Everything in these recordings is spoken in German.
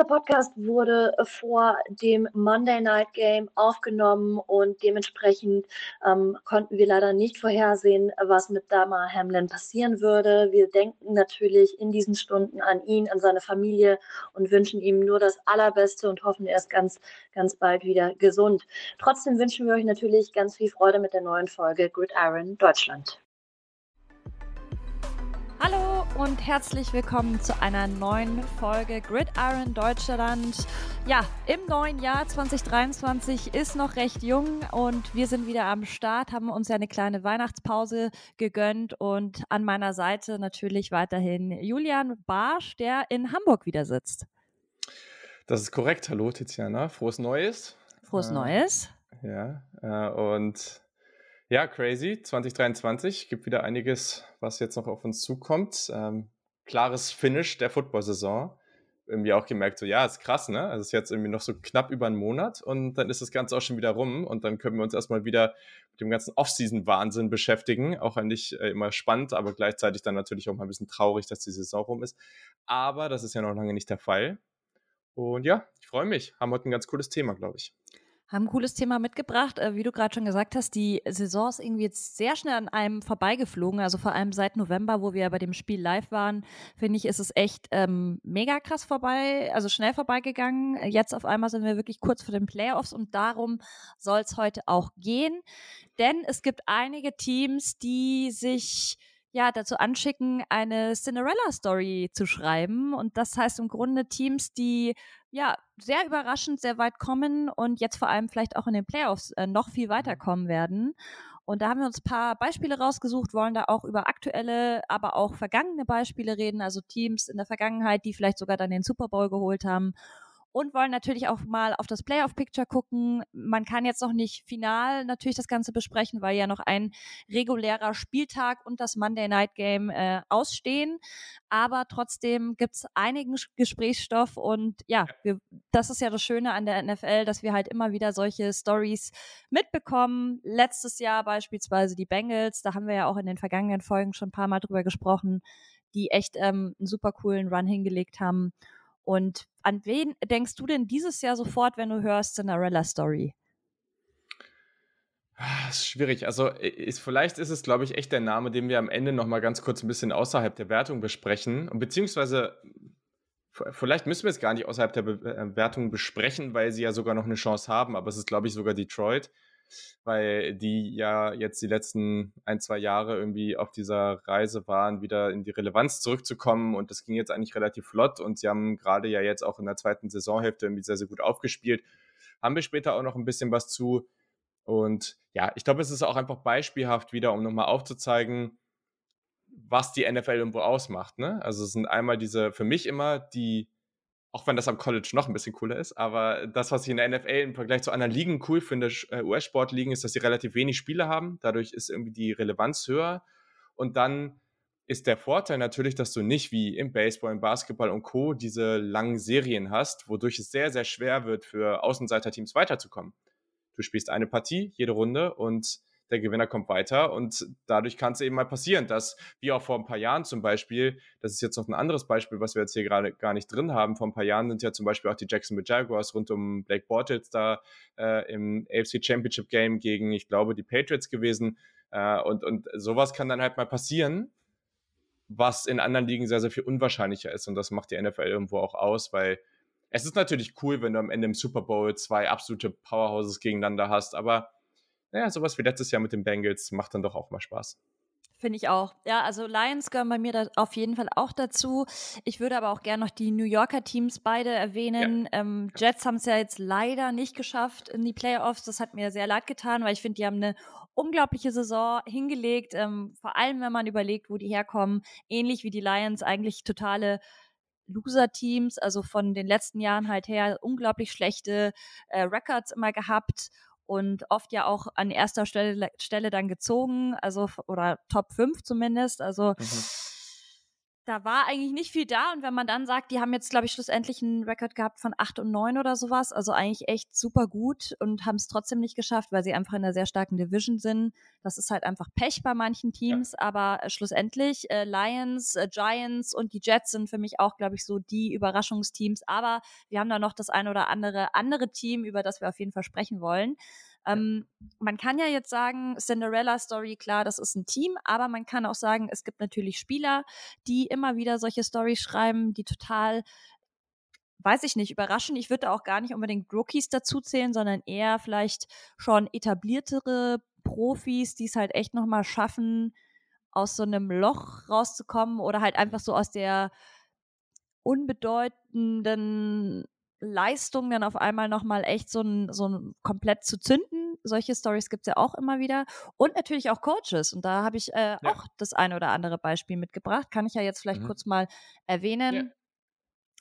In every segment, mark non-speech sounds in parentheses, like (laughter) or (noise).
Dieser Podcast wurde vor dem Monday Night Game aufgenommen und dementsprechend ähm, konnten wir leider nicht vorhersehen, was mit Dama Hamlin passieren würde. Wir denken natürlich in diesen Stunden an ihn, an seine Familie und wünschen ihm nur das Allerbeste und hoffen, er ist ganz, ganz bald wieder gesund. Trotzdem wünschen wir euch natürlich ganz viel Freude mit der neuen Folge Gridiron Deutschland. Hallo und herzlich willkommen zu einer neuen Folge Gridiron Deutschland. Ja, im neuen Jahr 2023 ist noch recht jung und wir sind wieder am Start, haben uns ja eine kleine Weihnachtspause gegönnt und an meiner Seite natürlich weiterhin Julian Barsch, der in Hamburg wieder sitzt. Das ist korrekt. Hallo Tiziana, frohes Neues. Frohes äh, Neues. Ja, äh, und ja, crazy. 2023 gibt wieder einiges, was jetzt noch auf uns zukommt. Ähm, klares Finish der Football-Saison. Irgendwie auch gemerkt, so ja, ist krass, ne? Also es ist jetzt irgendwie noch so knapp über einen Monat und dann ist das Ganze auch schon wieder rum und dann können wir uns erstmal wieder mit dem ganzen Off-Season-Wahnsinn beschäftigen. Auch eigentlich äh, immer spannend, aber gleichzeitig dann natürlich auch mal ein bisschen traurig, dass die Saison rum ist. Aber das ist ja noch lange nicht der Fall. Und ja, ich freue mich. Haben heute ein ganz cooles Thema, glaube ich haben ein cooles Thema mitgebracht. Äh, wie du gerade schon gesagt hast, die Saison ist irgendwie jetzt sehr schnell an einem vorbeigeflogen. Also vor allem seit November, wo wir bei dem Spiel live waren, finde ich, ist es echt ähm, mega krass vorbei, also schnell vorbeigegangen. Jetzt auf einmal sind wir wirklich kurz vor den Playoffs und darum soll es heute auch gehen. Denn es gibt einige Teams, die sich ja, dazu anschicken, eine Cinderella-Story zu schreiben. Und das heißt im Grunde Teams, die ja sehr überraschend sehr weit kommen und jetzt vor allem vielleicht auch in den Playoffs äh, noch viel weiterkommen werden. Und da haben wir uns ein paar Beispiele rausgesucht, wollen da auch über aktuelle, aber auch vergangene Beispiele reden, also Teams in der Vergangenheit, die vielleicht sogar dann den Super Bowl geholt haben und wollen natürlich auch mal auf das Playoff-Picture gucken. Man kann jetzt noch nicht final natürlich das Ganze besprechen, weil ja noch ein regulärer Spieltag und das Monday Night Game äh, ausstehen. Aber trotzdem gibt's einigen Gesprächsstoff und ja, wir, das ist ja das Schöne an der NFL, dass wir halt immer wieder solche Stories mitbekommen. Letztes Jahr beispielsweise die Bengals, da haben wir ja auch in den vergangenen Folgen schon ein paar Mal drüber gesprochen, die echt ähm, einen super coolen Run hingelegt haben. Und an wen denkst du denn dieses Jahr sofort, wenn du hörst Cinderella Story? Ah, das ist schwierig. Also ist, vielleicht ist es, glaube ich, echt der Name, den wir am Ende noch mal ganz kurz ein bisschen außerhalb der Wertung besprechen. Und beziehungsweise vielleicht müssen wir es gar nicht außerhalb der Be äh, Wertung besprechen, weil sie ja sogar noch eine Chance haben. Aber es ist, glaube ich, sogar Detroit weil die ja jetzt die letzten ein, zwei Jahre irgendwie auf dieser Reise waren, wieder in die Relevanz zurückzukommen und das ging jetzt eigentlich relativ flott und sie haben gerade ja jetzt auch in der zweiten Saisonhälfte irgendwie sehr, sehr gut aufgespielt. Haben wir später auch noch ein bisschen was zu und ja, ich glaube, es ist auch einfach beispielhaft wieder, um nochmal aufzuzeigen, was die NFL irgendwo ausmacht. Ne? Also es sind einmal diese, für mich immer die auch wenn das am College noch ein bisschen cooler ist, aber das, was ich in der NFL im Vergleich zu anderen Ligen cool finde, äh, US-Sportligen, ist, dass sie relativ wenig Spiele haben. Dadurch ist irgendwie die Relevanz höher. Und dann ist der Vorteil natürlich, dass du nicht wie im Baseball, im Basketball und Co. diese langen Serien hast, wodurch es sehr, sehr schwer wird, für Außenseiterteams weiterzukommen. Du spielst eine Partie jede Runde und der Gewinner kommt weiter und dadurch kann es eben mal passieren, dass, wie auch vor ein paar Jahren zum Beispiel, das ist jetzt noch ein anderes Beispiel, was wir jetzt hier gerade gar nicht drin haben, vor ein paar Jahren sind ja zum Beispiel auch die Jacksonville Jaguars rund um Blake Bortles da äh, im AFC Championship Game gegen, ich glaube, die Patriots gewesen äh, und, und sowas kann dann halt mal passieren, was in anderen Ligen sehr, sehr viel unwahrscheinlicher ist und das macht die NFL irgendwo auch aus, weil es ist natürlich cool, wenn du am Ende im Super Bowl zwei absolute Powerhouses gegeneinander hast, aber naja, sowas wie letztes Jahr mit den Bengals macht dann doch auch mal Spaß. Finde ich auch. Ja, also Lions gehören bei mir da auf jeden Fall auch dazu. Ich würde aber auch gerne noch die New Yorker Teams beide erwähnen. Ja. Ähm, Jets haben es ja jetzt leider nicht geschafft in die Playoffs. Das hat mir sehr leid getan, weil ich finde, die haben eine unglaubliche Saison hingelegt. Ähm, vor allem, wenn man überlegt, wo die herkommen. Ähnlich wie die Lions, eigentlich totale Loser-Teams, also von den letzten Jahren halt her unglaublich schlechte äh, Records immer gehabt und oft ja auch an erster Stelle, Stelle dann gezogen, also oder Top 5 zumindest. Also mhm. Da war eigentlich nicht viel da. Und wenn man dann sagt, die haben jetzt, glaube ich, schlussendlich einen Rekord gehabt von 8 und 9 oder sowas, also eigentlich echt super gut und haben es trotzdem nicht geschafft, weil sie einfach in einer sehr starken Division sind. Das ist halt einfach Pech bei manchen Teams, ja. aber äh, schlussendlich äh, Lions, äh, Giants und die Jets sind für mich auch, glaube ich, so die Überraschungsteams. Aber wir haben da noch das ein oder andere andere Team, über das wir auf jeden Fall sprechen wollen. Ähm, man kann ja jetzt sagen, Cinderella Story, klar, das ist ein Team, aber man kann auch sagen, es gibt natürlich Spieler, die immer wieder solche Stories schreiben, die total weiß ich nicht, überraschen. Ich würde auch gar nicht unbedingt Rookies dazu zählen, sondern eher vielleicht schon etabliertere Profis, die es halt echt nochmal schaffen, aus so einem Loch rauszukommen oder halt einfach so aus der unbedeutenden Leistung dann auf einmal nochmal echt so ein, so ein komplett zu zünden. Solche Stories gibt es ja auch immer wieder. Und natürlich auch Coaches. Und da habe ich äh, ja. auch das eine oder andere Beispiel mitgebracht. Kann ich ja jetzt vielleicht mhm. kurz mal erwähnen. Ja.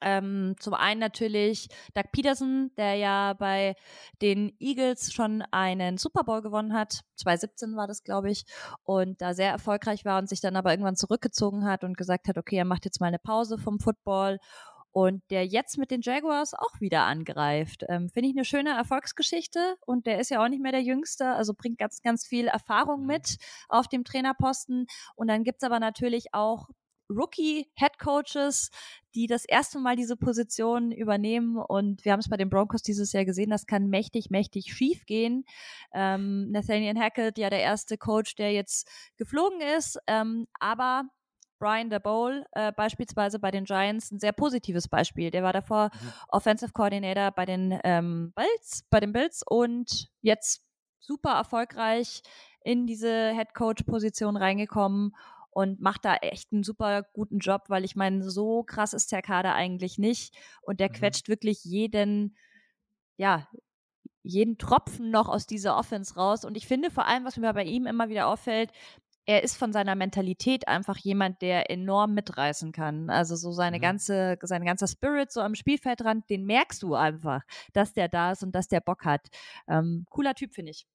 Ähm, zum einen natürlich Doug Peterson, der ja bei den Eagles schon einen Super Bowl gewonnen hat. 2017 war das, glaube ich. Und da sehr erfolgreich war und sich dann aber irgendwann zurückgezogen hat und gesagt hat, okay, er macht jetzt mal eine Pause vom Football und der jetzt mit den Jaguars auch wieder angreift. Ähm, Finde ich eine schöne Erfolgsgeschichte und der ist ja auch nicht mehr der Jüngste, also bringt ganz, ganz viel Erfahrung mhm. mit auf dem Trainerposten. Und dann gibt's aber natürlich auch Rookie-Head-Coaches, die das erste Mal diese Position übernehmen. Und wir haben es bei den Broncos dieses Jahr gesehen, das kann mächtig, mächtig schief gehen. Ähm, Nathaniel Hackett, ja der erste Coach, der jetzt geflogen ist. Ähm, aber Brian DeBole äh, beispielsweise bei den Giants ein sehr positives Beispiel. Der war davor mhm. Offensive Coordinator bei den ähm, Bills, bei den Bills und jetzt super erfolgreich in diese Head Coach Position reingekommen und macht da echt einen super guten Job, weil ich meine, so krass ist der Kader eigentlich nicht und der mhm. quetscht wirklich jeden, ja, jeden Tropfen noch aus dieser Offense raus. Und ich finde vor allem, was mir bei ihm immer wieder auffällt, er ist von seiner Mentalität einfach jemand, der enorm mitreißen kann. Also so seine mhm. ganze, sein ganzer Spirit so am Spielfeldrand, den merkst du einfach, dass der da ist und dass der Bock hat. Ähm, cooler Typ, finde ich.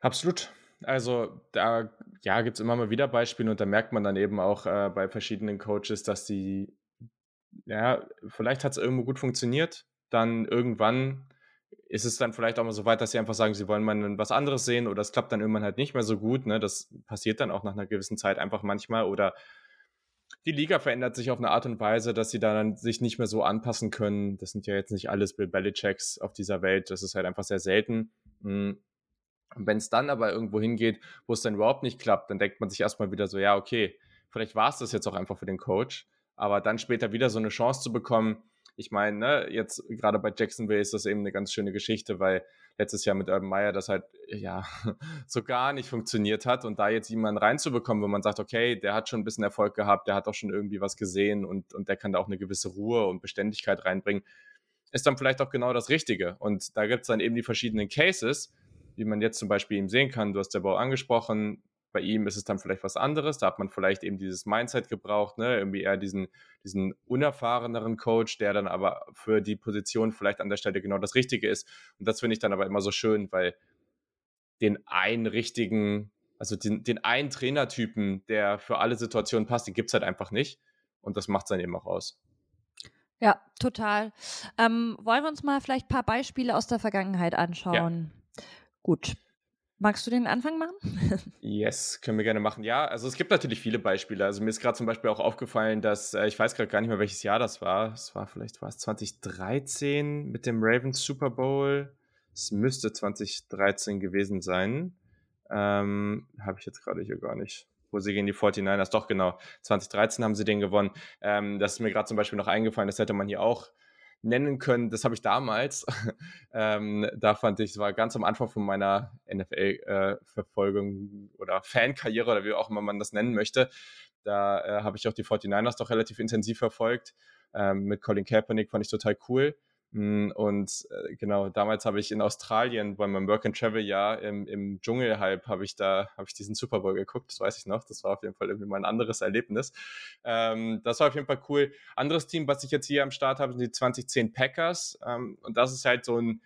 Absolut. Also da ja, gibt es immer mal wieder Beispiele und da merkt man dann eben auch äh, bei verschiedenen Coaches, dass die, ja, vielleicht hat es irgendwo gut funktioniert, dann irgendwann ist es dann vielleicht auch mal so weit, dass sie einfach sagen, sie wollen mal was anderes sehen oder es klappt dann irgendwann halt nicht mehr so gut. Ne? Das passiert dann auch nach einer gewissen Zeit einfach manchmal oder die Liga verändert sich auf eine Art und Weise, dass sie dann sich nicht mehr so anpassen können. Das sind ja jetzt nicht alles Bill Belichicks auf dieser Welt. Das ist halt einfach sehr selten. Hm. Und wenn es dann aber irgendwo hingeht, wo es dann überhaupt nicht klappt, dann denkt man sich erstmal wieder so, ja, okay, vielleicht war es das jetzt auch einfach für den Coach. Aber dann später wieder so eine Chance zu bekommen, ich meine, ne, jetzt gerade bei Jacksonville ist das eben eine ganz schöne Geschichte, weil letztes Jahr mit Urban Meyer das halt ja (laughs) so gar nicht funktioniert hat und da jetzt jemanden reinzubekommen, wo man sagt, okay, der hat schon ein bisschen Erfolg gehabt, der hat auch schon irgendwie was gesehen und, und der kann da auch eine gewisse Ruhe und Beständigkeit reinbringen, ist dann vielleicht auch genau das Richtige. Und da gibt es dann eben die verschiedenen Cases, wie man jetzt zum Beispiel eben sehen kann. Du hast der Bau angesprochen, bei ihm ist es dann vielleicht was anderes. Da hat man vielleicht eben dieses Mindset gebraucht, ne? irgendwie eher diesen, diesen unerfahreneren Coach, der dann aber für die Position vielleicht an der Stelle genau das Richtige ist. Und das finde ich dann aber immer so schön, weil den einen richtigen, also den, den einen Trainertypen, der für alle Situationen passt, den gibt es halt einfach nicht. Und das macht es dann eben auch aus. Ja, total. Ähm, wollen wir uns mal vielleicht ein paar Beispiele aus der Vergangenheit anschauen? Ja. Gut. Magst du den Anfang machen? (laughs) yes, können wir gerne machen. Ja, also es gibt natürlich viele Beispiele. Also mir ist gerade zum Beispiel auch aufgefallen, dass, äh, ich weiß gerade gar nicht mehr, welches Jahr das war. Es war vielleicht, war es 2013 mit dem Ravens Super Bowl. Es müsste 2013 gewesen sein. Ähm, Habe ich jetzt gerade hier gar nicht. Wo sie gegen die 49ers, doch genau. 2013 haben sie den gewonnen. Ähm, das ist mir gerade zum Beispiel noch eingefallen, das hätte man hier auch nennen können. Das habe ich damals. (laughs) ähm, da fand ich, es war ganz am Anfang von meiner NFL-Verfolgung äh, oder Fankarriere oder wie auch immer man das nennen möchte. Da äh, habe ich auch die 49ers doch relativ intensiv verfolgt. Ähm, mit Colin Kaepernick fand ich total cool. Mm, und äh, genau, damals habe ich in Australien bei meinem Work and Travel Jahr im, im Dschungel halb habe ich da habe ich diesen Super Bowl geguckt, das weiß ich noch. Das war auf jeden Fall irgendwie mal ein anderes Erlebnis. Ähm, das war auf jeden Fall cool. Anderes Team, was ich jetzt hier am Start habe, sind die 2010 Packers. Ähm, und das ist halt so ein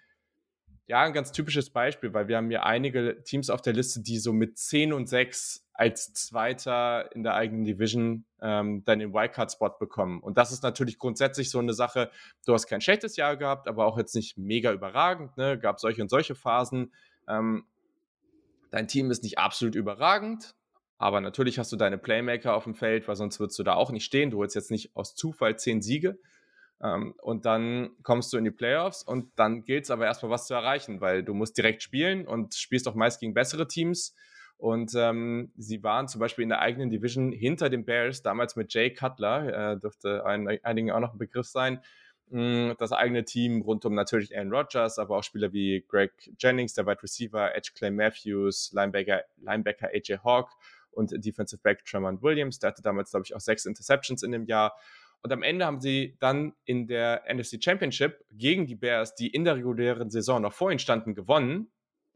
ja, ein ganz typisches Beispiel, weil wir haben hier einige Teams auf der Liste, die so mit 10 und 6 als Zweiter in der eigenen Division ähm, dann den Wildcard-Spot bekommen. Und das ist natürlich grundsätzlich so eine Sache, du hast kein schlechtes Jahr gehabt, aber auch jetzt nicht mega überragend, ne? gab solche und solche Phasen. Ähm, dein Team ist nicht absolut überragend, aber natürlich hast du deine Playmaker auf dem Feld, weil sonst würdest du da auch nicht stehen. Du holst jetzt nicht aus Zufall zehn Siege. Ähm, und dann kommst du in die Playoffs und dann gilt es aber erstmal was zu erreichen, weil du musst direkt spielen und spielst auch meist gegen bessere Teams. Und ähm, sie waren zum Beispiel in der eigenen Division hinter den Bears, damals mit Jay Cutler, äh, dürfte ein, einigen auch noch ein Begriff sein. Hm, das eigene Team rund um natürlich Aaron Rodgers, aber auch Spieler wie Greg Jennings, der Wide Receiver, Edge Clay Matthews, Linebacker, Linebacker AJ Hawk und Defensive Back Tremont Williams. Der hatte damals, glaube ich, auch sechs Interceptions in dem Jahr. Und am Ende haben sie dann in der NFC Championship gegen die Bears, die in der regulären Saison noch vor ihnen standen, gewonnen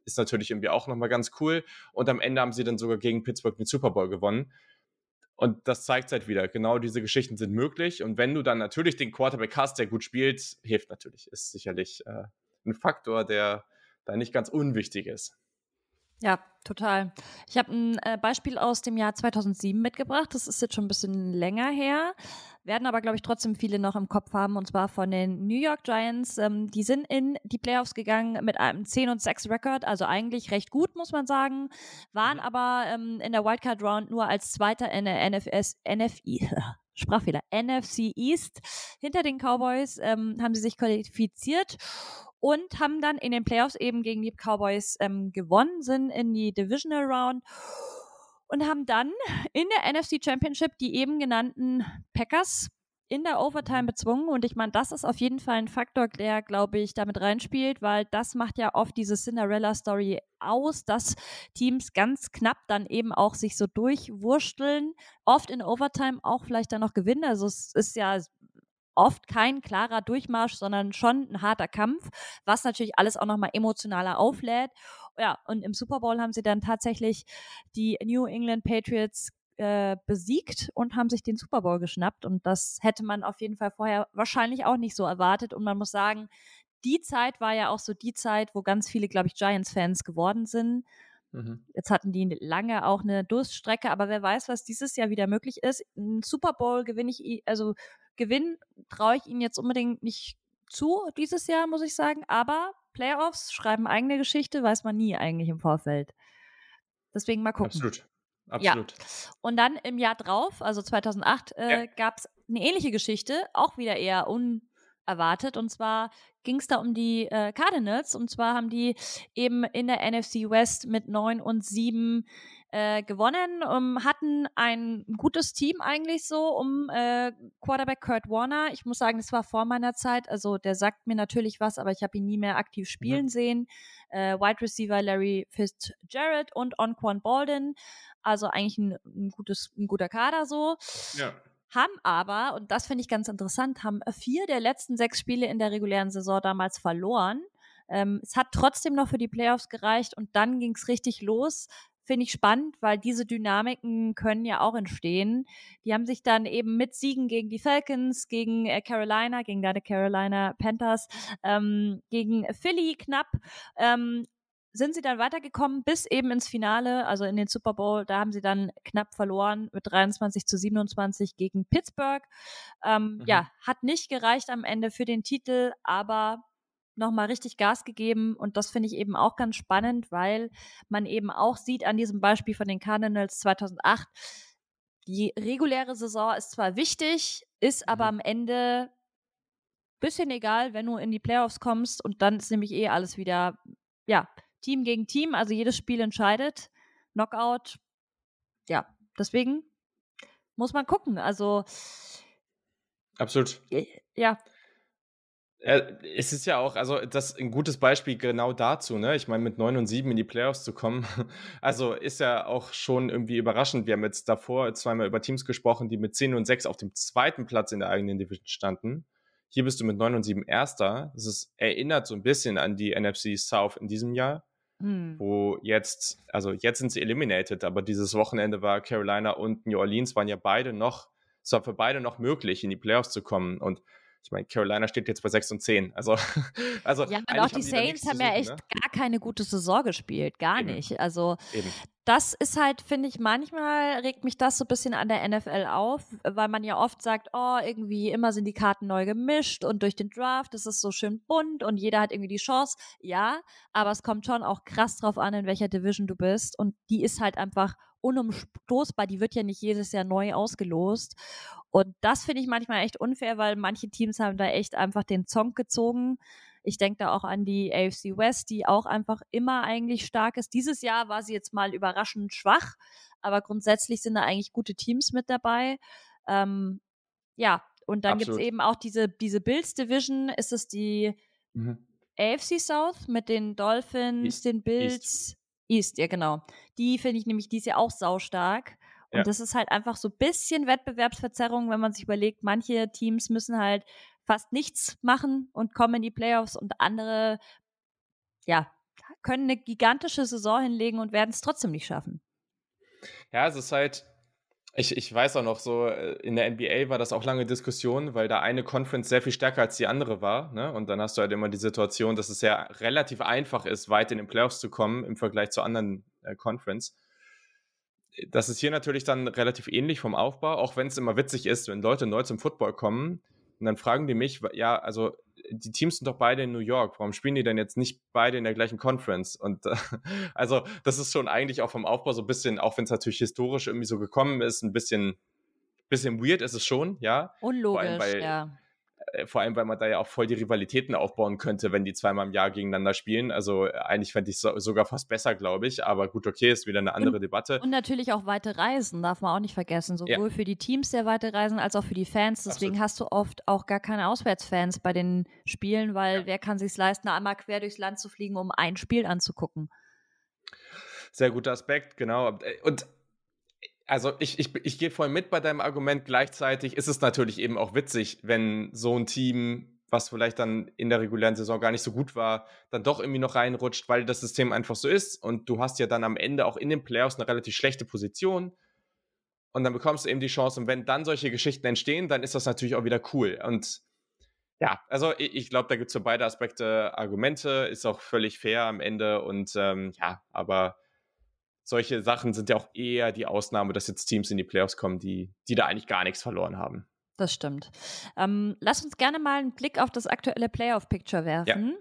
ist natürlich irgendwie auch nochmal ganz cool. Und am Ende haben sie dann sogar gegen Pittsburgh den Super Bowl gewonnen. Und das zeigt halt wieder, genau diese Geschichten sind möglich. Und wenn du dann natürlich den Quarterback hast, der gut spielt, hilft natürlich. Ist sicherlich äh, ein Faktor, der da nicht ganz unwichtig ist. Ja, total. Ich habe ein äh, Beispiel aus dem Jahr 2007 mitgebracht. Das ist jetzt schon ein bisschen länger her werden aber, glaube ich, trotzdem viele noch im Kopf haben, und zwar von den New York Giants. Ähm, die sind in die Playoffs gegangen mit einem 10 und 6 Rekord, also eigentlich recht gut, muss man sagen, waren mhm. aber ähm, in der Wildcard Round nur als Zweiter in der NFS, NFI, (laughs) Sprachfehler, NFC East hinter den Cowboys ähm, haben sie sich qualifiziert und haben dann in den Playoffs eben gegen die Cowboys ähm, gewonnen, sind in die Divisional Round und haben dann in der NFC Championship die eben genannten Packers in der Overtime bezwungen. Und ich meine, das ist auf jeden Fall ein Faktor, der, glaube ich, damit reinspielt, weil das macht ja oft diese Cinderella-Story aus, dass Teams ganz knapp dann eben auch sich so durchwursteln, oft in Overtime auch vielleicht dann noch gewinnen. Also es ist ja oft kein klarer Durchmarsch, sondern schon ein harter Kampf, was natürlich alles auch nochmal emotionaler auflädt. Ja, und im Super Bowl haben sie dann tatsächlich die New England Patriots äh, besiegt und haben sich den Super Bowl geschnappt. Und das hätte man auf jeden Fall vorher wahrscheinlich auch nicht so erwartet. Und man muss sagen, die Zeit war ja auch so die Zeit, wo ganz viele, glaube ich, Giants-Fans geworden sind. Mhm. Jetzt hatten die lange auch eine Durststrecke, aber wer weiß, was dieses Jahr wieder möglich ist. Ein Super Bowl gewinne ich, also Gewinn traue ich ihnen jetzt unbedingt nicht zu dieses Jahr, muss ich sagen. Aber Playoffs schreiben eigene Geschichte, weiß man nie eigentlich im Vorfeld. Deswegen mal gucken. Absolut. Absolut. Ja. Und dann im Jahr drauf, also 2008, äh, ja. gab es eine ähnliche Geschichte, auch wieder eher unerwartet. Und zwar ging es da um die äh, Cardinals. Und zwar haben die eben in der NFC West mit 9 und 7 äh, gewonnen, um, hatten ein gutes Team eigentlich so um äh, Quarterback Kurt Warner. Ich muss sagen, das war vor meiner Zeit. Also der sagt mir natürlich was, aber ich habe ihn nie mehr aktiv spielen mhm. sehen. Äh, Wide Receiver Larry Fitzgerald und Onquan Baldwin. Also eigentlich ein, ein, gutes, ein guter Kader so. Ja haben aber, und das finde ich ganz interessant, haben vier der letzten sechs Spiele in der regulären Saison damals verloren. Ähm, es hat trotzdem noch für die Playoffs gereicht und dann ging es richtig los finde ich spannend, weil diese Dynamiken können ja auch entstehen. Die haben sich dann eben mit Siegen gegen die Falcons, gegen äh, Carolina, gegen deine Carolina Panthers, ähm, gegen Philly knapp, ähm, sind sie dann weitergekommen bis eben ins Finale, also in den Super Bowl. Da haben sie dann knapp verloren mit 23 zu 27 gegen Pittsburgh. Ähm, mhm. Ja, hat nicht gereicht am Ende für den Titel, aber nochmal richtig Gas gegeben und das finde ich eben auch ganz spannend, weil man eben auch sieht an diesem Beispiel von den Cardinals 2008, die reguläre Saison ist zwar wichtig, ist aber mhm. am Ende bisschen egal, wenn du in die Playoffs kommst und dann ist nämlich eh alles wieder, ja, Team gegen Team, also jedes Spiel entscheidet, Knockout, ja, deswegen muss man gucken, also Absolut. Ja, äh, es ist ja auch, also das ist ein gutes Beispiel genau dazu, ne? Ich meine, mit 9 und 7 in die Playoffs zu kommen, (laughs) also ist ja auch schon irgendwie überraschend. Wir haben jetzt davor zweimal über Teams gesprochen, die mit 10 und 6 auf dem zweiten Platz in der eigenen Division standen. Hier bist du mit 9 und 7 Erster. Das ist, erinnert so ein bisschen an die NFC South in diesem Jahr, hm. wo jetzt, also jetzt sind sie eliminated, aber dieses Wochenende war Carolina und New Orleans waren ja beide noch, es war für beide noch möglich, in die Playoffs zu kommen. Und ich meine, Carolina steht jetzt bei 6 und 10. Also, (laughs) also ja, und auch die Saints haben ja echt ne? gar keine gute Saison gespielt. Gar Eben. nicht. Also, Eben. das ist halt, finde ich, manchmal regt mich das so ein bisschen an der NFL auf, weil man ja oft sagt, oh, irgendwie immer sind die Karten neu gemischt und durch den Draft ist es so schön bunt und jeder hat irgendwie die Chance. Ja, aber es kommt schon auch krass drauf an, in welcher Division du bist. Und die ist halt einfach unumstoßbar. Die wird ja nicht jedes Jahr neu ausgelost. Und das finde ich manchmal echt unfair, weil manche Teams haben da echt einfach den Zong gezogen. Ich denke da auch an die AFC West, die auch einfach immer eigentlich stark ist. Dieses Jahr war sie jetzt mal überraschend schwach, aber grundsätzlich sind da eigentlich gute Teams mit dabei. Ähm, ja, und dann gibt es eben auch diese, diese Bills Division. Ist es die mhm. AFC South mit den Dolphins, East. den Bills? East. East, ja genau. Die finde ich nämlich, die ist ja auch saustark. Und ja. das ist halt einfach so ein bisschen Wettbewerbsverzerrung, wenn man sich überlegt, manche Teams müssen halt fast nichts machen und kommen in die Playoffs und andere, ja, können eine gigantische Saison hinlegen und werden es trotzdem nicht schaffen. Ja, es ist halt, ich, ich weiß auch noch so, äh, in der NBA war das auch lange Diskussion, weil da eine Conference sehr viel stärker als die andere war. Ne? Und dann hast du halt immer die Situation, dass es ja relativ einfach ist, weit in den Playoffs zu kommen im Vergleich zu anderen äh, Conference. Das ist hier natürlich dann relativ ähnlich vom Aufbau, auch wenn es immer witzig ist, wenn Leute neu zum Football kommen und dann fragen die mich, ja, also die Teams sind doch beide in New York. Warum spielen die denn jetzt nicht beide in der gleichen Conference? Und äh, (laughs) also das ist schon eigentlich auch vom Aufbau so ein bisschen, auch wenn es natürlich historisch irgendwie so gekommen ist, ein bisschen, bisschen weird ist es schon, ja. Unlogisch, weil, ja. Äh, vor allem, weil man da ja auch voll die Rivalitäten aufbauen könnte, wenn die zweimal im Jahr gegeneinander spielen. Also äh, eigentlich fände ich es so, sogar fast besser, glaube ich. Aber gut, okay, ist wieder eine andere und, Debatte. Und natürlich auch weite Reisen, darf man auch nicht vergessen. Sowohl ja. für die Teams sehr weite Reisen als auch für die Fans. Deswegen Absolut. hast du oft auch gar keine Auswärtsfans bei den Spielen, weil ja. wer kann sich leisten, einmal quer durchs Land zu fliegen, um ein Spiel anzugucken. Sehr guter Aspekt, genau. Und also ich, ich, ich gehe voll mit bei deinem Argument. Gleichzeitig ist es natürlich eben auch witzig, wenn so ein Team, was vielleicht dann in der regulären Saison gar nicht so gut war, dann doch irgendwie noch reinrutscht, weil das System einfach so ist. Und du hast ja dann am Ende auch in den Playoffs eine relativ schlechte Position. Und dann bekommst du eben die Chance. Und wenn dann solche Geschichten entstehen, dann ist das natürlich auch wieder cool. Und ja, also ich, ich glaube, da gibt es für beide Aspekte Argumente, ist auch völlig fair am Ende. Und ähm, ja, aber solche Sachen sind ja auch eher die Ausnahme, dass jetzt Teams in die Playoffs kommen, die, die da eigentlich gar nichts verloren haben. Das stimmt. Ähm, lass uns gerne mal einen Blick auf das aktuelle Playoff-Picture werfen. Ja.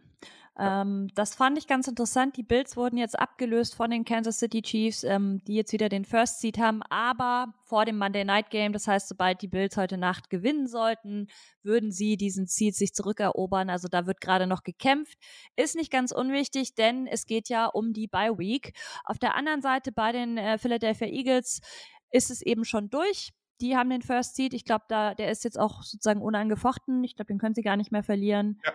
Ähm, das fand ich ganz interessant. Die Bills wurden jetzt abgelöst von den Kansas City Chiefs, ähm, die jetzt wieder den First Seed haben, aber vor dem Monday Night Game, das heißt, sobald die Bills heute Nacht gewinnen sollten, würden sie diesen Seed sich zurückerobern. Also da wird gerade noch gekämpft. Ist nicht ganz unwichtig, denn es geht ja um die Bye Week. Auf der anderen Seite bei den äh, Philadelphia Eagles ist es eben schon durch die haben den First Seed. Ich glaube, da der ist jetzt auch sozusagen unangefochten. Ich glaube, den können sie gar nicht mehr verlieren, ja.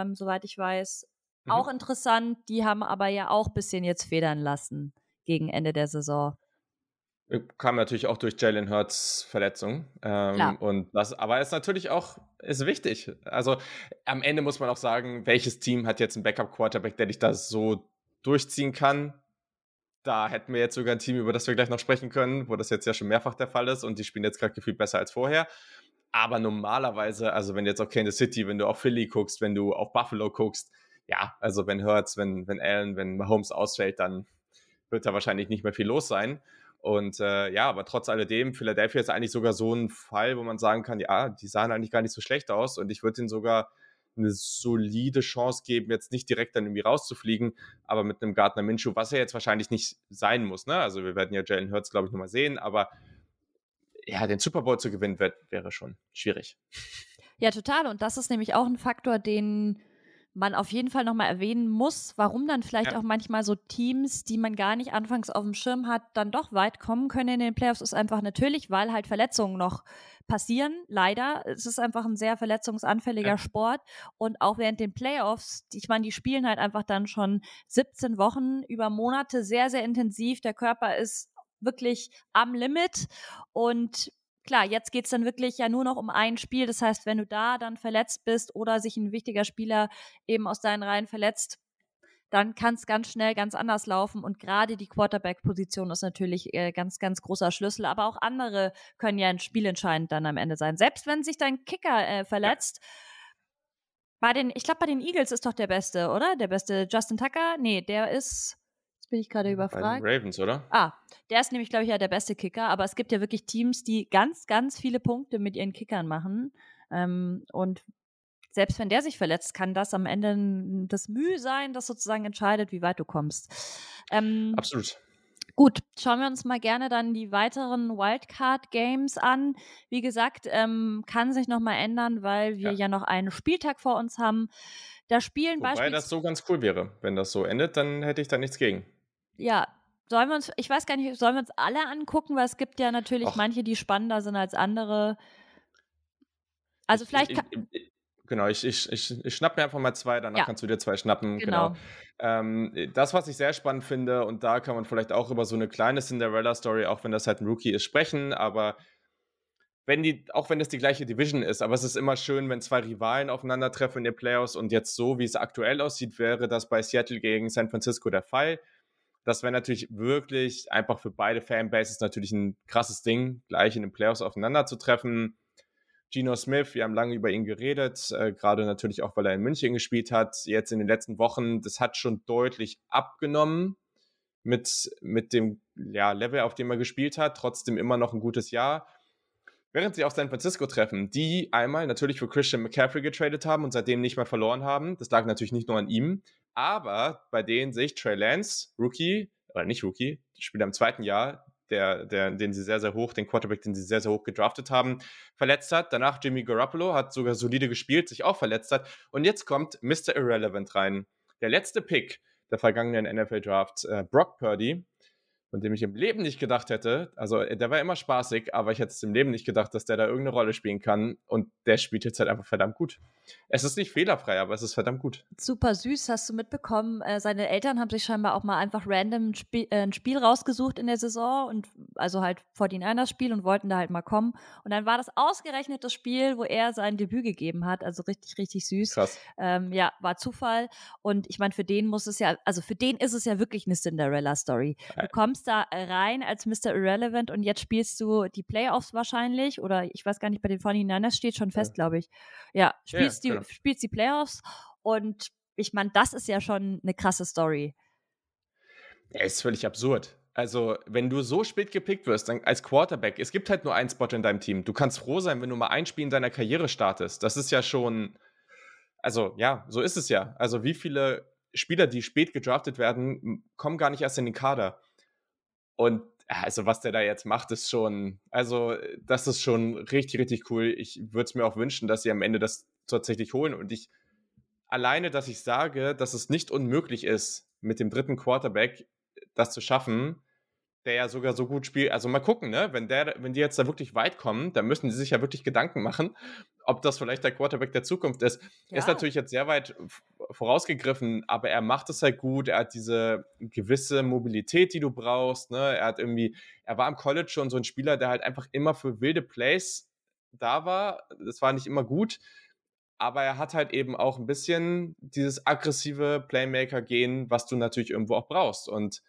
ähm, soweit ich weiß. Mhm. Auch interessant, die haben aber ja auch ein bisschen jetzt federn lassen gegen Ende der Saison. Äh, kam natürlich auch durch Jalen Hurts Verletzung. Ähm, und das, aber ist natürlich auch ist wichtig. Also am Ende muss man auch sagen, welches Team hat jetzt einen Backup-Quarterback, der dich da so durchziehen kann. Da hätten wir jetzt sogar ein Team, über das wir gleich noch sprechen können, wo das jetzt ja schon mehrfach der Fall ist und die spielen jetzt gerade gefühlt besser als vorher. Aber normalerweise, also wenn du jetzt auf Kansas City, wenn du auf Philly guckst, wenn du auf Buffalo guckst, ja, also wenn Hurts, wenn, wenn Allen, wenn Mahomes ausfällt, dann wird da wahrscheinlich nicht mehr viel los sein. Und äh, ja, aber trotz alledem, Philadelphia ist eigentlich sogar so ein Fall, wo man sagen kann, ja, die sahen eigentlich gar nicht so schlecht aus und ich würde ihnen sogar eine solide Chance geben, jetzt nicht direkt dann irgendwie rauszufliegen, aber mit einem Gardner Minshew, was er jetzt wahrscheinlich nicht sein muss, ne? Also wir werden ja Jalen Hurts, glaube ich, nochmal sehen, aber ja, den Super Bowl zu gewinnen, wird, wäre schon schwierig. Ja, total. Und das ist nämlich auch ein Faktor, den man auf jeden Fall nochmal erwähnen muss, warum dann vielleicht ja. auch manchmal so Teams, die man gar nicht anfangs auf dem Schirm hat, dann doch weit kommen können in den Playoffs, ist einfach natürlich, weil halt Verletzungen noch passieren. Leider. Es ist einfach ein sehr verletzungsanfälliger ja. Sport. Und auch während den Playoffs, ich meine, die spielen halt einfach dann schon 17 Wochen über Monate sehr, sehr intensiv. Der Körper ist wirklich am Limit und klar, jetzt geht es dann wirklich ja nur noch um ein Spiel. Das heißt, wenn du da dann verletzt bist oder sich ein wichtiger Spieler eben aus deinen Reihen verletzt, dann kann es ganz schnell ganz anders laufen. Und gerade die Quarterback-Position ist natürlich äh, ganz, ganz großer Schlüssel. Aber auch andere können ja ein Spiel entscheidend dann am Ende sein. Selbst wenn sich dein Kicker äh, verletzt, Bei den, ich glaube, bei den Eagles ist doch der Beste, oder? Der beste Justin Tucker? Nee, der ist. Jetzt bin ich gerade überfragt. Bei den Ravens, oder? Ah, der ist nämlich, glaube ich, ja der beste Kicker. Aber es gibt ja wirklich Teams, die ganz, ganz viele Punkte mit ihren Kickern machen. Ähm, und selbst wenn der sich verletzt, kann das am Ende das Mühe sein, das sozusagen entscheidet, wie weit du kommst. Ähm, Absolut. Gut, schauen wir uns mal gerne dann die weiteren Wildcard-Games an. Wie gesagt, ähm, kann sich noch mal ändern, weil wir ja. ja noch einen Spieltag vor uns haben. Da spielen Wobei das so ganz cool wäre. Wenn das so endet, dann hätte ich da nichts gegen. Ja, sollen wir uns, ich weiß gar nicht, sollen wir uns alle angucken, weil es gibt ja natürlich Och. manche, die spannender sind als andere. Also vielleicht. Ich, ich, Genau, ich, ich, ich, ich schnapp mir einfach mal zwei, danach ja. kannst du dir zwei schnappen. Genau. genau. Ähm, das, was ich sehr spannend finde, und da kann man vielleicht auch über so eine kleine Cinderella-Story, auch wenn das halt ein Rookie ist, sprechen, aber wenn die, auch wenn es die gleiche Division ist, aber es ist immer schön, wenn zwei Rivalen aufeinandertreffen in den Playoffs und jetzt so, wie es aktuell aussieht, wäre das bei Seattle gegen San Francisco der Fall. Das wäre natürlich wirklich einfach für beide Fanbases natürlich ein krasses Ding, gleich in den Playoffs aufeinanderzutreffen. Gino Smith, wir haben lange über ihn geredet, äh, gerade natürlich auch, weil er in München gespielt hat. Jetzt in den letzten Wochen, das hat schon deutlich abgenommen mit, mit dem ja, Level, auf dem er gespielt hat. Trotzdem immer noch ein gutes Jahr. Während sie auf San Francisco treffen, die einmal natürlich für Christian McCaffrey getradet haben und seitdem nicht mehr verloren haben. Das lag natürlich nicht nur an ihm, aber bei denen sich Trey Lance, Rookie, oder nicht Rookie, Spieler im zweiten Jahr, der, der, den sie sehr, sehr hoch, den Quarterback, den sie sehr, sehr hoch gedraftet haben, verletzt hat. Danach Jimmy Garoppolo hat sogar solide gespielt, sich auch verletzt hat. Und jetzt kommt Mr. Irrelevant rein. Der letzte Pick der vergangenen NFL Draft, äh, Brock Purdy, von dem ich im Leben nicht gedacht hätte. Also äh, der war immer spaßig, aber ich hätte es im Leben nicht gedacht, dass der da irgendeine Rolle spielen kann. Und der spielt jetzt halt einfach verdammt gut. Es ist nicht fehlerfrei, aber es ist verdammt gut. Super süß, hast du mitbekommen. Äh, seine Eltern haben sich scheinbar auch mal einfach random ein Spiel, äh, ein Spiel rausgesucht in der Saison und also halt 49ers Spiel und wollten da halt mal kommen. Und dann war das ausgerechnet das Spiel, wo er sein Debüt gegeben hat. Also richtig, richtig süß. Krass. Ähm, ja, war Zufall. Und ich meine, für den muss es ja, also für den ist es ja wirklich eine Cinderella-Story. Du kommst kommst da rein als Mr. Irrelevant und jetzt spielst du die Playoffs wahrscheinlich oder ich weiß gar nicht, bei den 49ers steht schon fest, ja. glaube ich. Ja, spielst, ja, die, genau. spielst die Playoffs und ich meine, das ist ja schon eine krasse Story. Ja, ist völlig absurd. Also, wenn du so spät gepickt wirst, dann als Quarterback, es gibt halt nur einen Spot in deinem Team. Du kannst froh sein, wenn du mal ein Spiel in deiner Karriere startest. Das ist ja schon, also ja, so ist es ja. Also, wie viele Spieler, die spät gedraftet werden, kommen gar nicht erst in den Kader. Und also was der da jetzt macht, ist schon, also das ist schon richtig, richtig cool. Ich würde es mir auch wünschen, dass sie am Ende das tatsächlich holen. Und ich, alleine, dass ich sage, dass es nicht unmöglich ist, mit dem dritten Quarterback das zu schaffen, der ja sogar so gut spielt. Also mal gucken, ne? Wenn der, wenn die jetzt da wirklich weit kommen, dann müssen sie sich ja wirklich Gedanken machen, ob das vielleicht der Quarterback der Zukunft ist. Ja. Ist natürlich jetzt sehr weit vorausgegriffen, aber er macht es halt gut. Er hat diese gewisse Mobilität, die du brauchst. Ne? Er hat irgendwie, er war im College schon so ein Spieler, der halt einfach immer für wilde Plays da war. Das war nicht immer gut. Aber er hat halt eben auch ein bisschen dieses aggressive Playmaker-Gehen, was du natürlich irgendwo auch brauchst. Und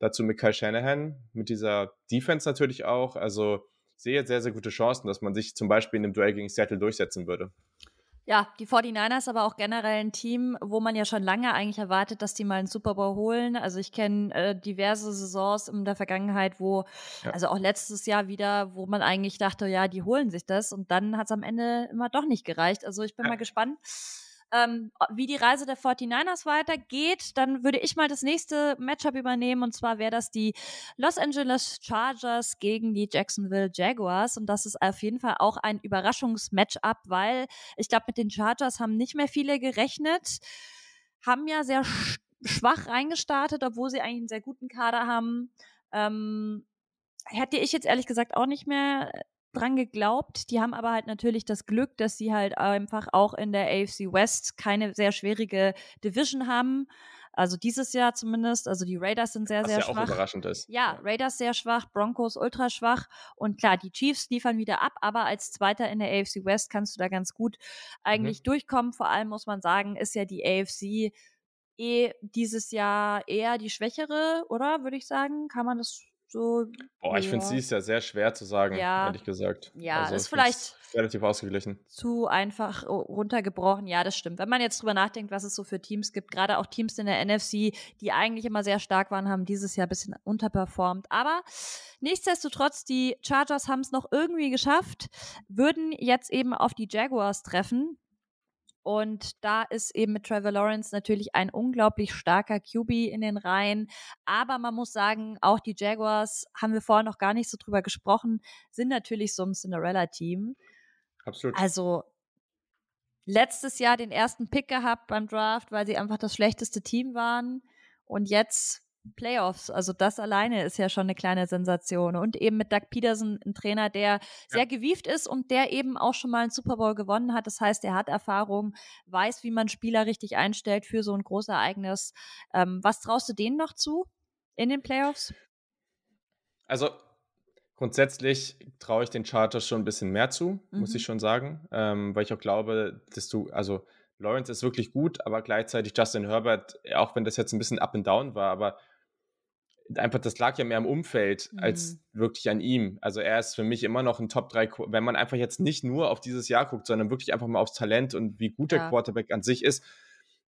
Dazu mit Kyle Shanahan, mit dieser Defense natürlich auch. Also sehe sehr, sehr gute Chancen, dass man sich zum Beispiel in dem Duell gegen Seattle durchsetzen würde. Ja, die 49ers aber auch generell ein Team, wo man ja schon lange eigentlich erwartet, dass die mal einen Super Bowl holen. Also ich kenne äh, diverse Saisons in der Vergangenheit, wo, ja. also auch letztes Jahr wieder, wo man eigentlich dachte, ja, die holen sich das und dann hat es am Ende immer doch nicht gereicht. Also ich bin ja. mal gespannt ähm, wie die Reise der 49ers weitergeht, dann würde ich mal das nächste Matchup übernehmen. Und zwar wäre das die Los Angeles Chargers gegen die Jacksonville Jaguars. Und das ist auf jeden Fall auch ein Überraschungsmatchup, weil ich glaube, mit den Chargers haben nicht mehr viele gerechnet, haben ja sehr sch schwach reingestartet, obwohl sie eigentlich einen sehr guten Kader haben. Ähm, hätte ich jetzt ehrlich gesagt auch nicht mehr dran geglaubt. Die haben aber halt natürlich das Glück, dass sie halt einfach auch in der AFC West keine sehr schwierige Division haben. Also dieses Jahr zumindest. Also die Raiders sind sehr, Was sehr ja schwach. Auch überraschend ist. Ja, Raiders sehr schwach, Broncos ultra schwach. Und klar, die Chiefs liefern wieder ab, aber als Zweiter in der AFC West kannst du da ganz gut eigentlich mhm. durchkommen. Vor allem muss man sagen, ist ja die AFC eh dieses Jahr eher die schwächere, oder? Würde ich sagen. Kann man das So, Boah, ich finde ja. es ja sehr schwer zu sagen, Ja. ehrlich gesagt. Ja, also, ist vielleicht- relativ ausgeglichen. zu einfach oh, runtergebrochen. Ja, das stimmt. Wenn man jetzt drüber nachdenkt, was es so für Teams gibt, gerade auch Teams in der NFC, die eigentlich immer sehr stark waren, haben dieses Jahr ein bisschen unterperformt. Aber nichtsdestotrotz, die Chargers haben es noch irgendwie geschafft, würden jetzt eben auf die Jaguars treffen. Und da ist eben mit Trevor Lawrence natürlich ein unglaublich starker QB in den Reihen. Aber man muss sagen, auch die Jaguars, haben wir vorher noch gar nicht so drüber gesprochen, sind natürlich so ein Cinderella-Team. Absolut. Also letztes Jahr den ersten Pick gehabt beim Draft, weil sie einfach das schlechteste Team waren. Und jetzt Playoffs. Also das alleine ist ja schon eine kleine Sensation. Und eben mit Doug Peterson, ein Trainer, der sehr gewieft ist und der eben auch schon mal einen Super Bowl gewonnen hat. Das heißt, er hat Erfahrung, weiß, wie man Spieler richtig einstellt für so ein großes Ereignis. Ähm, was traust du denen noch zu in den Playoffs? Also grundsätzlich traue ich den Chargers schon ein bisschen mehr zu, muss Mhm. ich schon sagen, ähm, weil ich auch glaube, dass du, also Lawrence ist wirklich gut, aber gleichzeitig Justin Herbert, auch wenn das jetzt ein bisschen up and down war, aber einfach, das lag ja mehr im Umfeld als wirklich an ihm. Also er ist für mich immer noch ein Top 3, Qu- wenn man einfach jetzt nicht nur auf dieses Jahr guckt, sondern wirklich einfach mal aufs Talent und wie gut der Ja. Quarterback an sich ist,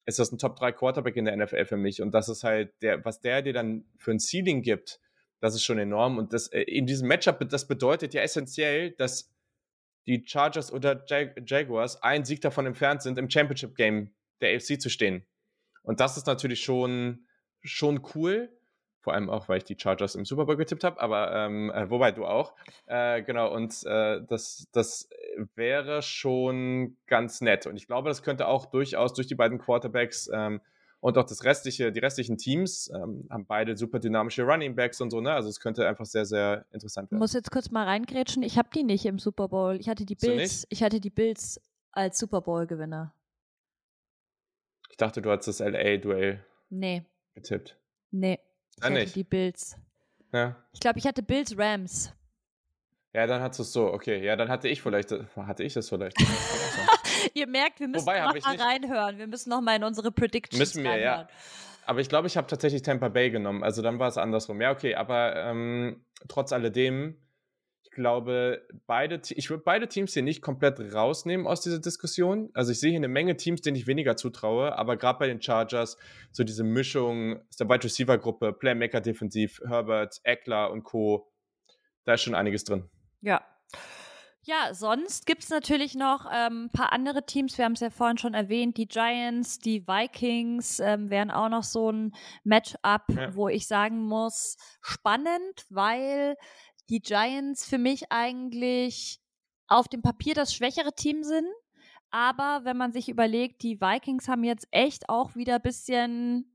ist das ein Top 3 Quarterback in der NFL für mich. Und das ist halt der, was der dir dann für ein Ceiling gibt, das ist schon enorm. Und das äh, in diesem Matchup, das bedeutet ja essentiell, dass die Chargers oder Jag Jaguars einen Sieg davon entfernt sind, im Championship Game der AFC zu stehen. Und das ist natürlich schon, schon cool. Vor allem auch, weil ich die Chargers im Super Bowl getippt habe, aber ähm, äh, wobei du auch. Äh, genau, und äh, das, das wäre schon ganz nett. Und ich glaube, das könnte auch durchaus durch die beiden Quarterbacks ähm, und auch das restliche, die restlichen Teams ähm, haben beide super dynamische Running Backs und so, ne? Also es könnte einfach sehr, sehr interessant Ich werden. muss jetzt kurz mal reingrätschen. Ich habe die nicht im Super Bowl. Ich hatte die Bills. Ich hatte die Bills als Super Bowl Gewinner. Ich dachte, du hast das LA-Duell Nee, getippt. nee. Ich Dann nicht. die Bills. Ja. Ich glaube, ich hatte Bills Rams. Ja, dann hast du es so, okay. Ja, dann hatte ich vielleicht, hatte ich das vielleicht. Ja. (laughs) (laughs) Ihr merkt, wir müssen Wobei, hab noch ich mal nicht. reinhören. Wir müssen noch mal in unsere Predictions Müssen wir, ja. reinhören. Aber ich glaube, ich habe tatsächlich Tampa Bay genommen. Also dann war es andersrum. Ja, okay, aber ähm, trotz alledem, glaube, beide, ich würde beide Teams hier nicht komplett rausnehmen aus dieser Diskussion. Also ich sehe hier eine Menge Teams, denen ich weniger zutraue, aber gerade bei den Chargers, so diese Mischung der Wide Receiver Gruppe, Playmaker defensiv, Herbert, Eckler und Co., da ist schon einiges drin. Ja. Ja, sonst gibt es natürlich noch ähm, ein paar andere Teams. Wir haben es ja vorhin schon erwähnt. Die Giants, die Vikings ähm, wären auch noch so ein Matchup, Ja. wo ich sagen muss, spannend, weil die Giants für mich eigentlich auf dem Papier das schwächere Team sind. Aber wenn man sich überlegt, die Vikings haben jetzt echt auch wieder ein bisschen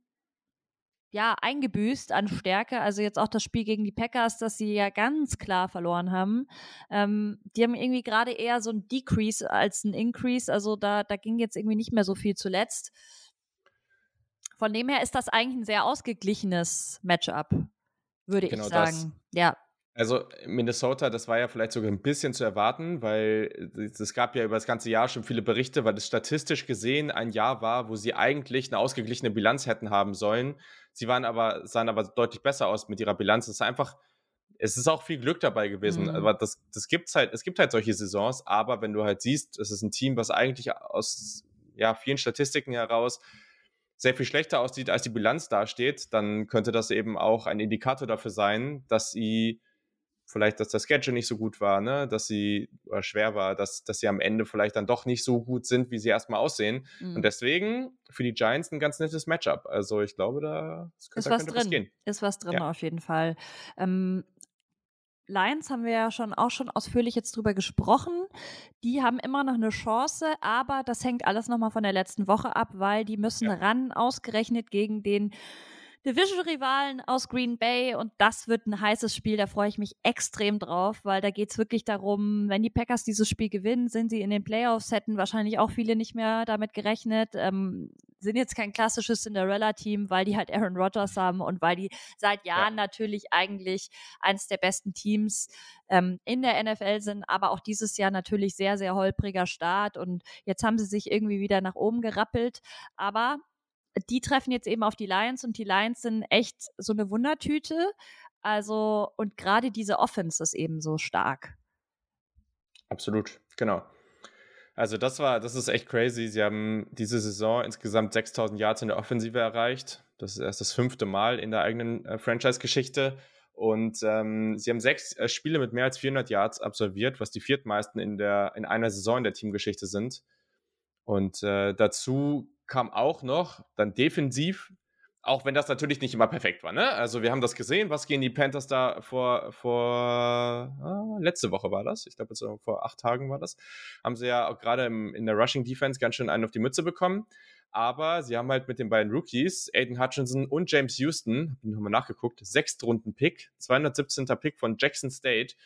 ja, eingebüßt an Stärke. Also jetzt auch das Spiel gegen die Packers, das sie ja ganz klar verloren haben. Ähm, die haben irgendwie gerade eher so ein Decrease als ein Increase. Also da, da ging jetzt irgendwie nicht mehr so viel zuletzt. Von dem her ist das eigentlich ein sehr ausgeglichenes Matchup, würde Genau ich das. sagen. Ja, Also Minnesota, das war ja vielleicht sogar ein bisschen zu erwarten, weil es es gab ja über das ganze Jahr schon viele Berichte, weil es statistisch gesehen ein Jahr war, wo sie eigentlich eine ausgeglichene Bilanz hätten haben sollen. Sie waren aber, sahen aber deutlich besser aus mit ihrer Bilanz. Es ist einfach, es ist auch viel Glück dabei gewesen. Mhm. Aber das, das gibt's halt, es gibt halt solche Saisons, aber wenn du halt siehst, es ist ein Team, was eigentlich aus ja, vielen Statistiken heraus sehr viel schlechter aussieht, als die Bilanz dasteht, dann könnte das eben auch ein Indikator dafür sein, dass sie vielleicht, dass das Schedule nicht so gut war, ne? dass sie oder schwer war, dass, dass sie am Ende vielleicht dann doch nicht so gut sind, wie sie erstmal aussehen. mhm. Und deswegen für die Giants ein ganz nettes Matchup. Also ich glaube, da, könnte, ist da was was drin. gehen. Ist was drin Ja. auf jeden Fall. Ähm, Lions haben wir ja schon auch schon ausführlich jetzt drüber gesprochen. Die haben immer noch eine Chance, aber das hängt alles nochmal von der letzten Woche ab, weil die müssen Ja. ran, ausgerechnet gegen den Division-Rivalen aus Green Bay und das wird ein heißes Spiel, da freue ich mich extrem drauf, weil da geht es wirklich darum, wenn die Packers dieses Spiel gewinnen, sind sie in den Playoffs, hätten wahrscheinlich auch viele nicht mehr damit gerechnet, ähm, sind jetzt kein klassisches Cinderella-Team, weil die halt Aaron Rodgers haben und weil die seit Jahren natürlich eigentlich eines der besten Teams ähm, in der NFL sind, aber auch dieses Jahr natürlich sehr, sehr holpriger Start und jetzt haben sie sich irgendwie wieder nach oben gerappelt, aber die treffen jetzt eben auf die Lions und die Lions sind echt so eine Wundertüte. Also, und gerade diese Offense ist eben so stark. Absolut, genau. Also das war, das ist echt crazy. Sie haben diese Saison insgesamt 6000 Yards in der Offensive erreicht. Das ist erst das fünfte Mal in der eigenen äh, Franchise-Geschichte. Und ähm, sie haben sechs äh, Spiele mit mehr als 400 Yards absolviert, was die viertmeisten in, der, in einer Saison in der Teamgeschichte sind. Und äh, dazu kam auch noch dann defensiv auch wenn das natürlich nicht immer perfekt war, ne? Also wir haben das gesehen, was gehen die Panthers da vor, vor ah, letzte Woche war das, ich glaube so vor acht Tagen war das, haben sie ja auch gerade in der Rushing Defense ganz schön einen auf die Mütze bekommen. Aber sie haben halt mit den beiden Rookies, Aiden Hutchinson und James Houston, hab ich nochmal nachgeguckt, Sechstrunden-Pick, 217. Pick von Jackson State,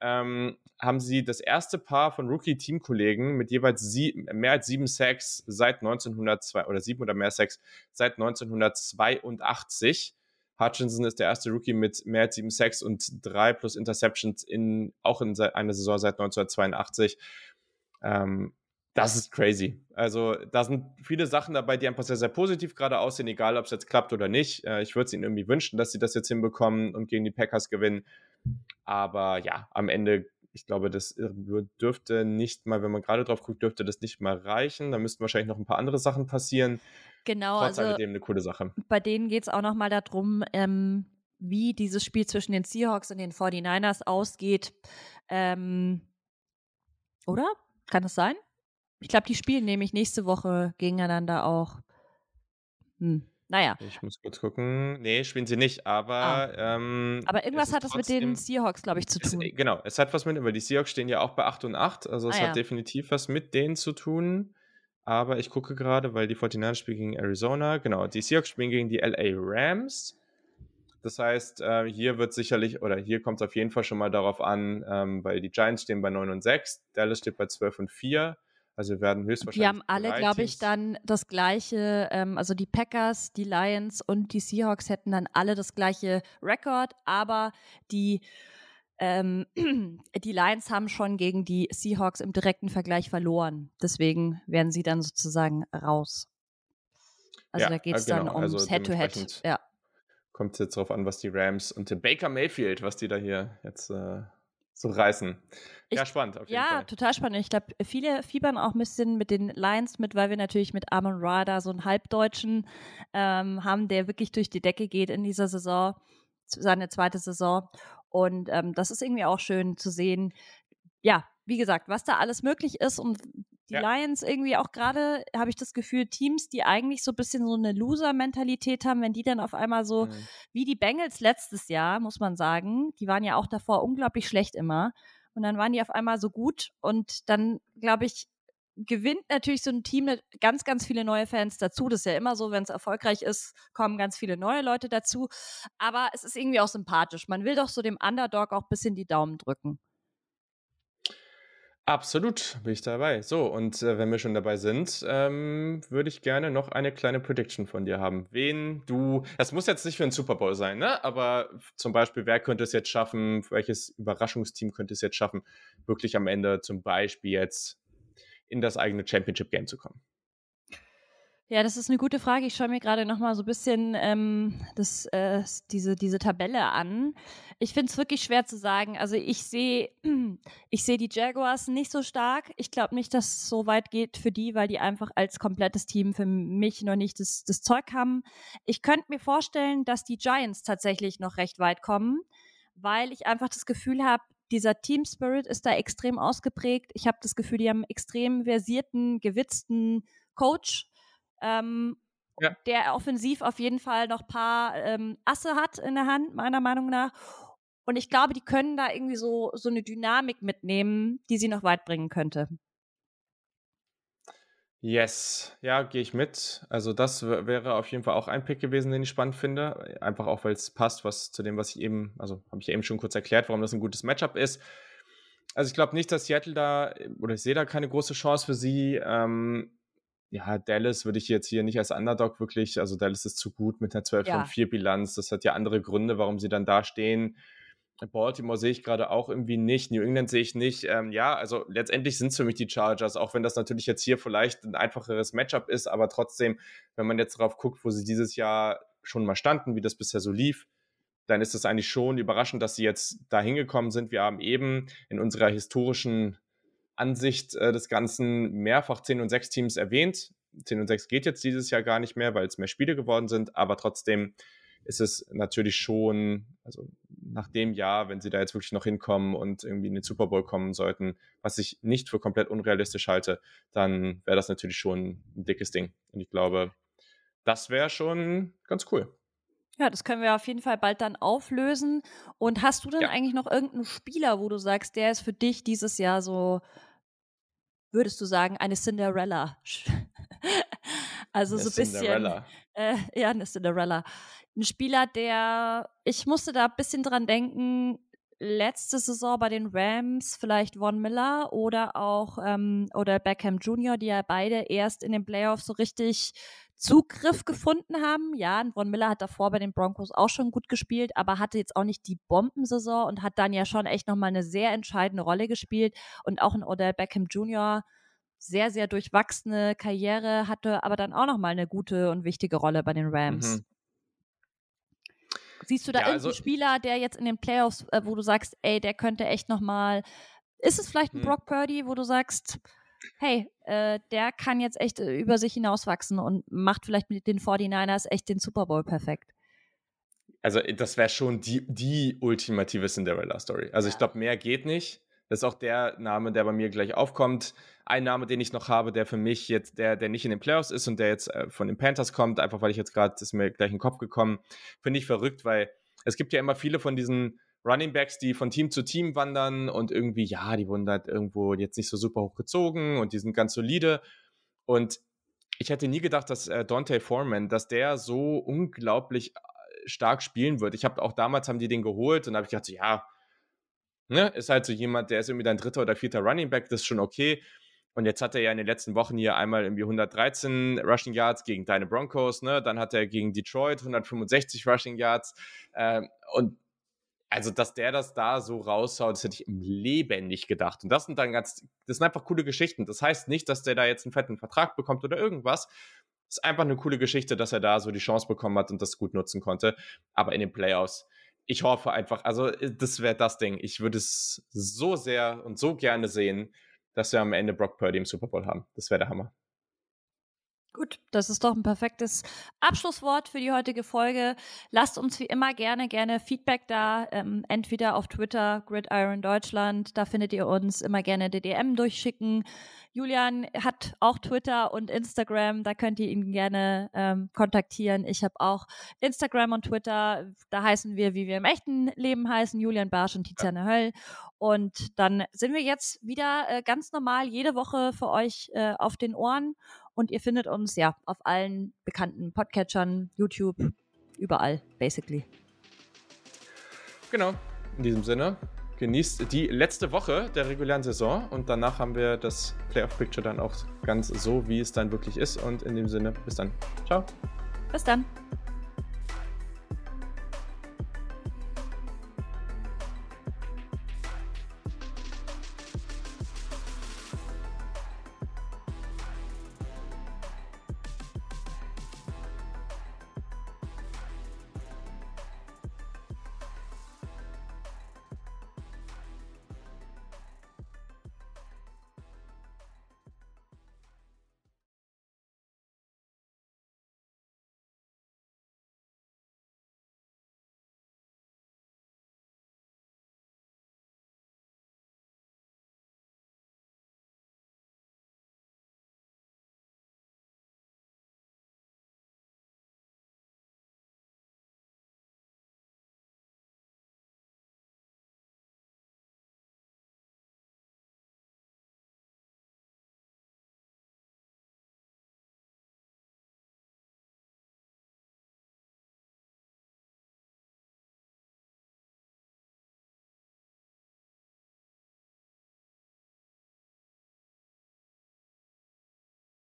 ähm, haben sie das erste Paar von Rookie-Teamkollegen mit jeweils sie, mehr als sieben Sacks seit 1902 oder sieben oder mehr Sacks seit 1982. Hutchinson ist der erste Rookie mit mehr als sieben Sacks und drei plus Interceptions in, auch in einer Saison seit 1982. Ähm, das ist crazy. Also, da sind viele Sachen dabei, die einfach sehr, sehr positiv gerade aussehen, egal ob es jetzt klappt oder nicht. Äh, ich würde es ihnen irgendwie wünschen, dass sie das jetzt hinbekommen und gegen die Packers gewinnen. Aber ja, am Ende, ich glaube, das dürfte nicht mal, wenn man gerade drauf guckt, dürfte das nicht mal reichen. Da müssten wahrscheinlich noch ein paar andere Sachen passieren. Genau, Trotz also alledem eine coole Sache. Bei denen geht es auch nochmal darum, ähm, wie dieses Spiel zwischen den Seahawks und den 49ers ausgeht. Ähm, oder? Kann das sein? Ich glaube, die spielen nämlich nächste Woche gegeneinander auch. Hm. Naja. Ich muss kurz gucken. Nee, spielen sie nicht, aber. Ah. Ähm, aber irgendwas hat das mit den Seahawks, glaube ich, zu tun. Es, genau, es hat was mit, weil die Seahawks stehen ja auch bei 8 und 8. Also es ah, hat ja. definitiv was mit denen zu tun. Aber ich gucke gerade, weil die 49ers spielen gegen Arizona. Genau, die Seahawks spielen gegen die LA Rams. Das heißt, äh, hier wird sicherlich, oder hier kommt es auf jeden Fall schon mal darauf an, ähm, weil die Giants stehen bei 9 und 6, Dallas steht bei 12 und 4. Also wir werden höchstwahrscheinlich. Die haben alle, glaube ich, dann das gleiche, ähm, also die Packers, die Lions und die Seahawks hätten dann alle das gleiche Rekord, aber die, ähm, (clears throat) die Lions haben schon gegen die Seahawks im direkten Vergleich verloren. Deswegen werden sie dann sozusagen raus. Also ja, da geht es äh, genau. dann ums also Head-to-Head. -Head. Ja. Kommt es jetzt darauf an, was die Rams und der Baker Mayfield, was die da hier jetzt äh, so reißen. Ich, ja, spannend. ja, Fall. total spannend. Ich glaube, viele fiebern auch ein bisschen mit den Lions mit, weil wir natürlich mit Amon Rada so einen Halbdeutschen ähm, haben, der wirklich durch die Decke geht in dieser Saison, seine zweite Saison. Und ähm, das ist irgendwie auch schön zu sehen. Ja, wie gesagt, was da alles möglich ist und die ja. Lions irgendwie auch gerade, habe ich das Gefühl, Teams, die eigentlich so ein bisschen so eine Loser-Mentalität haben, wenn die dann auf einmal so, mhm. wie die Bengals letztes Jahr, muss man sagen, die waren ja auch davor unglaublich schlecht immer. Und dann waren die auf einmal so gut und dann, glaube ich, gewinnt natürlich so ein Team ganz, ganz viele neue Fans dazu. Das ist ja immer so, wenn es erfolgreich ist, kommen ganz viele neue Leute dazu. Aber es ist irgendwie auch sympathisch. Man will doch so dem Underdog auch ein bisschen die Daumen drücken. Absolut, bin ich dabei. So, und äh, wenn wir schon dabei sind, ähm, würde ich gerne noch eine kleine Prediction von dir haben. Wen du, das muss jetzt nicht für einen Super Bowl sein, ne? Aber zum Beispiel, wer könnte es jetzt schaffen, welches Überraschungsteam könnte es jetzt schaffen, wirklich am Ende zum Beispiel jetzt in das eigene Championship Game zu kommen? Ja, das ist eine gute Frage. Ich schaue mir gerade noch mal so ein bisschen ähm, das, äh, diese, diese Tabelle an. Ich finde es wirklich schwer zu sagen. Also ich sehe (clears throat) ich sehe die Jaguars nicht so stark. Ich glaube nicht, dass es so weit geht für die, weil die einfach als komplettes Team für mich noch nicht das, das Zeug haben. Ich könnte mir vorstellen, dass die Giants tatsächlich noch recht weit kommen, weil ich einfach das Gefühl habe, dieser Team Spirit ist da extrem ausgeprägt. Ich habe das Gefühl, die haben einen extrem versierten, gewitzten Coach ähm, ja. der offensiv auf jeden Fall noch ein paar ähm, Asse hat in der Hand, meiner Meinung nach. Und ich glaube, die können da irgendwie so, so eine Dynamik mitnehmen, die sie noch weit bringen könnte. Yes, ja, gehe ich mit. Also das wäre auf jeden Fall auch ein Pick gewesen, den ich spannend finde. Einfach auch, weil es passt, was zu dem, was ich eben, also habe ich ja eben schon kurz erklärt, warum das ein gutes Matchup ist. Also ich glaube nicht, dass Seattle da, oder ich sehe da keine große Chance für sie. Ähm, ja, Dallas würde ich jetzt hier nicht als Underdog wirklich, also Dallas ist zu gut mit einer 12 ja. von 4 Bilanz. Das hat ja andere Gründe, warum sie dann da stehen. Baltimore sehe ich gerade auch irgendwie nicht. New England sehe ich nicht. Ähm, ja, also letztendlich sind es für mich die Chargers, auch wenn das natürlich jetzt hier vielleicht ein einfacheres Matchup ist, aber trotzdem, wenn man jetzt darauf guckt, wo sie dieses Jahr schon mal standen, wie das bisher so lief, dann ist es eigentlich schon überraschend, dass sie jetzt da hingekommen sind. Wir haben eben in unserer historischen Ansicht äh, des Ganzen mehrfach 10 und 6 Teams erwähnt. 10 und 6 geht jetzt dieses Jahr gar nicht mehr, weil es mehr Spiele geworden sind, aber trotzdem ist es natürlich schon, also nach dem Jahr, wenn sie da jetzt wirklich noch hinkommen und irgendwie in den Super Bowl kommen sollten, was ich nicht für komplett unrealistisch halte, dann wäre das natürlich schon ein dickes Ding. Und ich glaube, das wäre schon ganz cool. Ja, das können wir auf jeden Fall bald dann auflösen. Und hast du denn ja. eigentlich noch irgendeinen Spieler, wo du sagst, der ist für dich dieses Jahr so, würdest du sagen, eine Cinderella? (laughs) also eine so ein bisschen. Cinderella. Äh, ja, eine Cinderella. Ein Spieler, der, ich musste da ein bisschen dran denken, letzte Saison bei den Rams vielleicht Von Miller oder auch ähm, oder Beckham Jr., die ja beide erst in den Playoffs so richtig Zugriff gefunden haben. Ja, Von Miller hat davor bei den Broncos auch schon gut gespielt, aber hatte jetzt auch nicht die Bombensaison und hat dann ja schon echt nochmal eine sehr entscheidende Rolle gespielt. Und auch ein Odell Beckham Jr., sehr, sehr durchwachsene Karriere, hatte aber dann auch nochmal eine gute und wichtige Rolle bei den Rams. Mhm. Siehst du da ja, irgendeinen also, Spieler, der jetzt in den Playoffs, äh, wo du sagst, ey, der könnte echt nochmal. Ist es vielleicht ein hm. Brock Purdy, wo du sagst, hey, äh, der kann jetzt echt äh, über sich hinauswachsen und macht vielleicht mit den 49ers echt den Super Bowl perfekt. Also, äh, das wäre schon die, die ultimative Cinderella-Story. Also, ja. ich glaube, mehr geht nicht. Das ist auch der Name, der bei mir gleich aufkommt. Ein Name, den ich noch habe, der für mich jetzt, der, der nicht in den Playoffs ist und der jetzt äh, von den Panthers kommt, einfach weil ich jetzt gerade, ist mir gleich in den Kopf gekommen, finde ich verrückt, weil es gibt ja immer viele von diesen Running Backs, die von Team zu Team wandern und irgendwie, ja, die wurden halt irgendwo jetzt nicht so super hoch gezogen und die sind ganz solide. Und ich hätte nie gedacht, dass äh, Dante Foreman, dass der so unglaublich äh, stark spielen wird. Ich habe auch damals haben die den geholt und habe ich gedacht, so, ja, ne, ist halt so jemand, der ist irgendwie dein dritter oder vierter Running Back, das ist schon okay. Und jetzt hat er ja in den letzten Wochen hier einmal irgendwie 113 Rushing Yards gegen deine Broncos, ne? Dann hat er gegen Detroit 165 Rushing Yards. Ähm, und also, dass der das da so raushaut, das hätte ich im Leben nicht gedacht. Und das sind dann ganz, das sind einfach coole Geschichten. Das heißt nicht, dass der da jetzt einen fetten Vertrag bekommt oder irgendwas. Das ist einfach eine coole Geschichte, dass er da so die Chance bekommen hat und das gut nutzen konnte. Aber in den Playoffs, ich hoffe einfach, also äh, das wäre das Ding. Ich würde es so sehr und so gerne sehen, dass wir am Ende Brock Purdy im Super Bowl haben. Das wäre der Hammer. Gut, das ist doch ein perfektes Abschlusswort für die heutige Folge. Lasst uns wie immer gerne, gerne Feedback da, ähm, entweder auf Twitter, Gridiron Deutschland, da findet ihr uns immer gerne DDM durchschicken. Julian hat auch Twitter und Instagram, da könnt ihr ihn gerne ähm, kontaktieren. Ich habe auch Instagram und Twitter, da heißen wir, wie wir im echten Leben heißen, Julian Barsch und Tiziane. Höll. Und dann sind wir jetzt wieder äh, ganz normal jede Woche für euch äh, auf den Ohren und ihr findet uns ja auf allen bekannten Podcatchern, YouTube, überall, basically. Genau. In diesem Sinne, genießt die letzte Woche der regulären Saison und danach haben wir das Playoff-Picture dann auch ganz so, wie es dann wirklich ist. Und in dem Sinne, bis dann. Ciao. Bis dann.